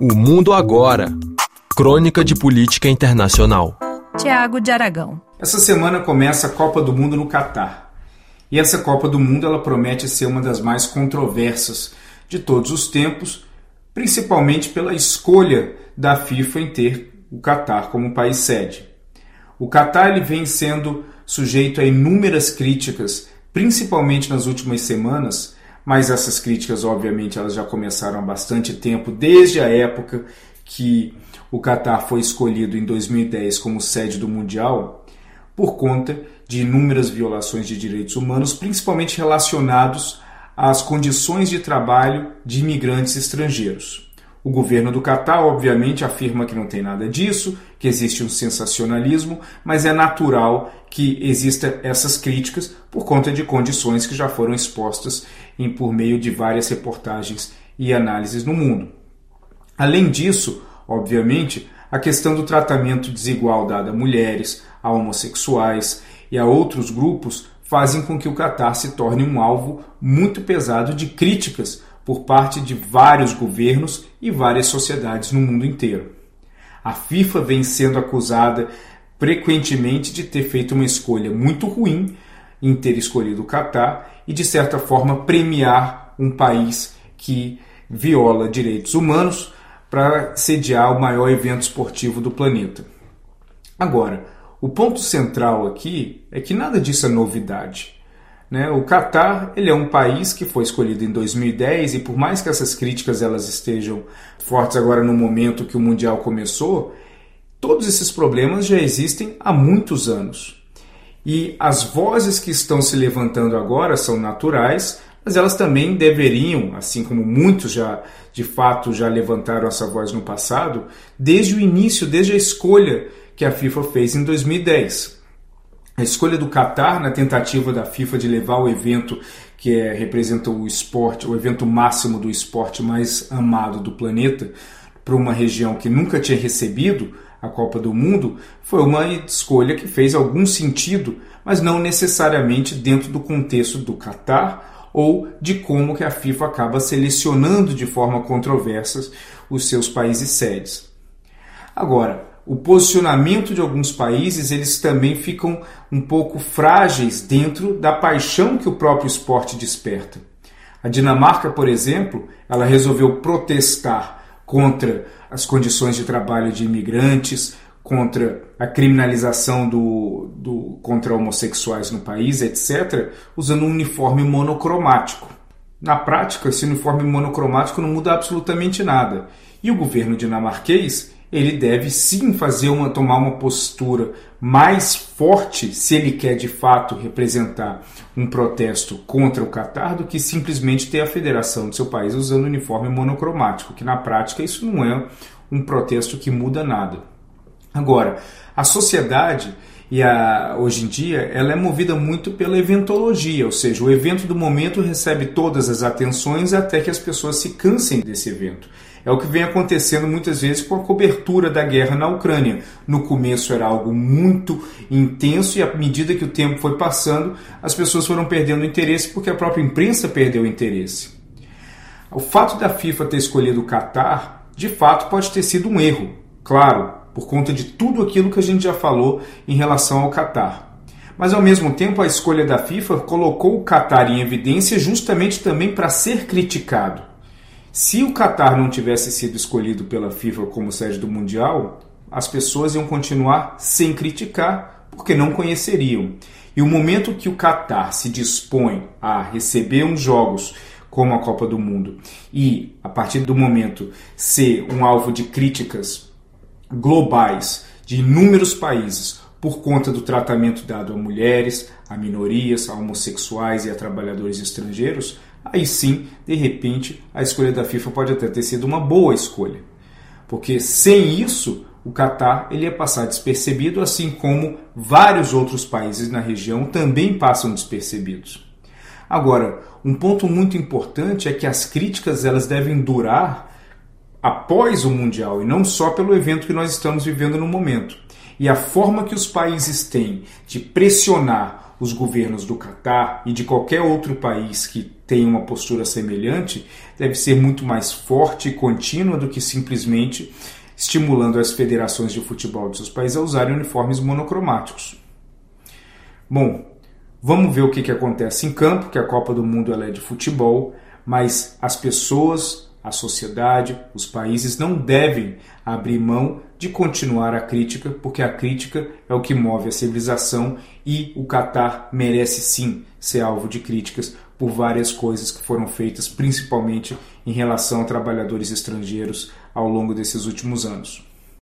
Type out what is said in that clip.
O Mundo Agora Crônica de Política Internacional. Tiago de Aragão. Essa semana começa a Copa do Mundo no Catar. E essa Copa do Mundo ela promete ser uma das mais controversas de todos os tempos, principalmente pela escolha da FIFA em ter o Catar como país sede. O Catar ele vem sendo sujeito a inúmeras críticas, principalmente nas últimas semanas, mas essas críticas, obviamente, elas já começaram há bastante tempo, desde a época que o Catar foi escolhido em 2010 como sede do Mundial, por conta de inúmeras violações de direitos humanos, principalmente relacionados às condições de trabalho de imigrantes estrangeiros. O governo do Catar, obviamente, afirma que não tem nada disso, que existe um sensacionalismo, mas é natural que exista essas críticas por conta de condições que já foram expostas em, por meio de várias reportagens e análises no mundo. Além disso, obviamente, a questão do tratamento desigual dado a mulheres, a homossexuais e a outros grupos fazem com que o Catar se torne um alvo muito pesado de críticas por parte de vários governos e várias sociedades no mundo inteiro. A FIFA vem sendo acusada frequentemente de ter feito uma escolha muito ruim em ter escolhido o Catar e, de certa forma, premiar um país que viola direitos humanos para sediar o maior evento esportivo do planeta. Agora, o ponto central aqui é que nada disso é novidade. Né? O Catar ele é um país que foi escolhido em 2010 e por mais que essas críticas elas estejam fortes agora no momento que o mundial começou, todos esses problemas já existem há muitos anos. E as vozes que estão se levantando agora são naturais, mas elas também deveriam, assim como muitos já de fato já levantaram essa voz no passado, desde o início, desde a escolha que a FIFA fez em 2010. A escolha do Catar na tentativa da FIFA de levar o evento que é, representa o esporte, o evento máximo do esporte mais amado do planeta, para uma região que nunca tinha recebido a Copa do Mundo, foi uma escolha que fez algum sentido, mas não necessariamente dentro do contexto do Catar ou de como que a FIFA acaba selecionando de forma controversa os seus países sedes. Agora, o posicionamento de alguns países eles também ficam um pouco frágeis dentro da paixão que o próprio esporte desperta. A Dinamarca, por exemplo, ela resolveu protestar contra as condições de trabalho de imigrantes, contra a criminalização do, do contra homossexuais no país, etc., usando um uniforme monocromático. Na prática, esse uniforme monocromático não muda absolutamente nada. E o governo dinamarquês ele deve sim fazer uma tomar uma postura mais forte se ele quer de fato representar um protesto contra o Catar do que simplesmente ter a federação do seu país usando uniforme monocromático, que na prática isso não é um protesto que muda nada. Agora, a sociedade e a, hoje em dia ela é movida muito pela eventologia, ou seja, o evento do momento recebe todas as atenções até que as pessoas se cansem desse evento. É o que vem acontecendo muitas vezes com a cobertura da guerra na Ucrânia. No começo era algo muito intenso e à medida que o tempo foi passando, as pessoas foram perdendo interesse porque a própria imprensa perdeu interesse. O fato da FIFA ter escolhido o Catar, de fato, pode ter sido um erro, claro, por conta de tudo aquilo que a gente já falou em relação ao Catar. Mas ao mesmo tempo, a escolha da FIFA colocou o Catar em evidência justamente também para ser criticado. Se o Catar não tivesse sido escolhido pela FIFA como sede do Mundial, as pessoas iam continuar sem criticar, porque não conheceriam. E o momento que o Catar se dispõe a receber uns jogos como a Copa do Mundo e, a partir do momento, ser um alvo de críticas globais de inúmeros países por conta do tratamento dado a mulheres, a minorias, a homossexuais e a trabalhadores estrangeiros, aí sim, de repente, a escolha da FIFA pode até ter sido uma boa escolha. Porque sem isso, o Catar ele ia passar despercebido, assim como vários outros países na região também passam despercebidos. Agora, um ponto muito importante é que as críticas elas devem durar após o Mundial e não só pelo evento que nós estamos vivendo no momento. E a forma que os países têm de pressionar os governos do Catar e de qualquer outro país que tem uma postura semelhante, deve ser muito mais forte e contínua do que simplesmente estimulando as federações de futebol dos seus países a usarem uniformes monocromáticos. Bom, vamos ver o que, que acontece em campo, que a Copa do Mundo é de futebol, mas as pessoas, a sociedade, os países não devem abrir mão de continuar a crítica, porque a crítica é o que move a civilização e o Catar merece sim ser alvo de críticas por várias coisas que foram feitas, principalmente em relação a trabalhadores estrangeiros ao longo desses últimos anos.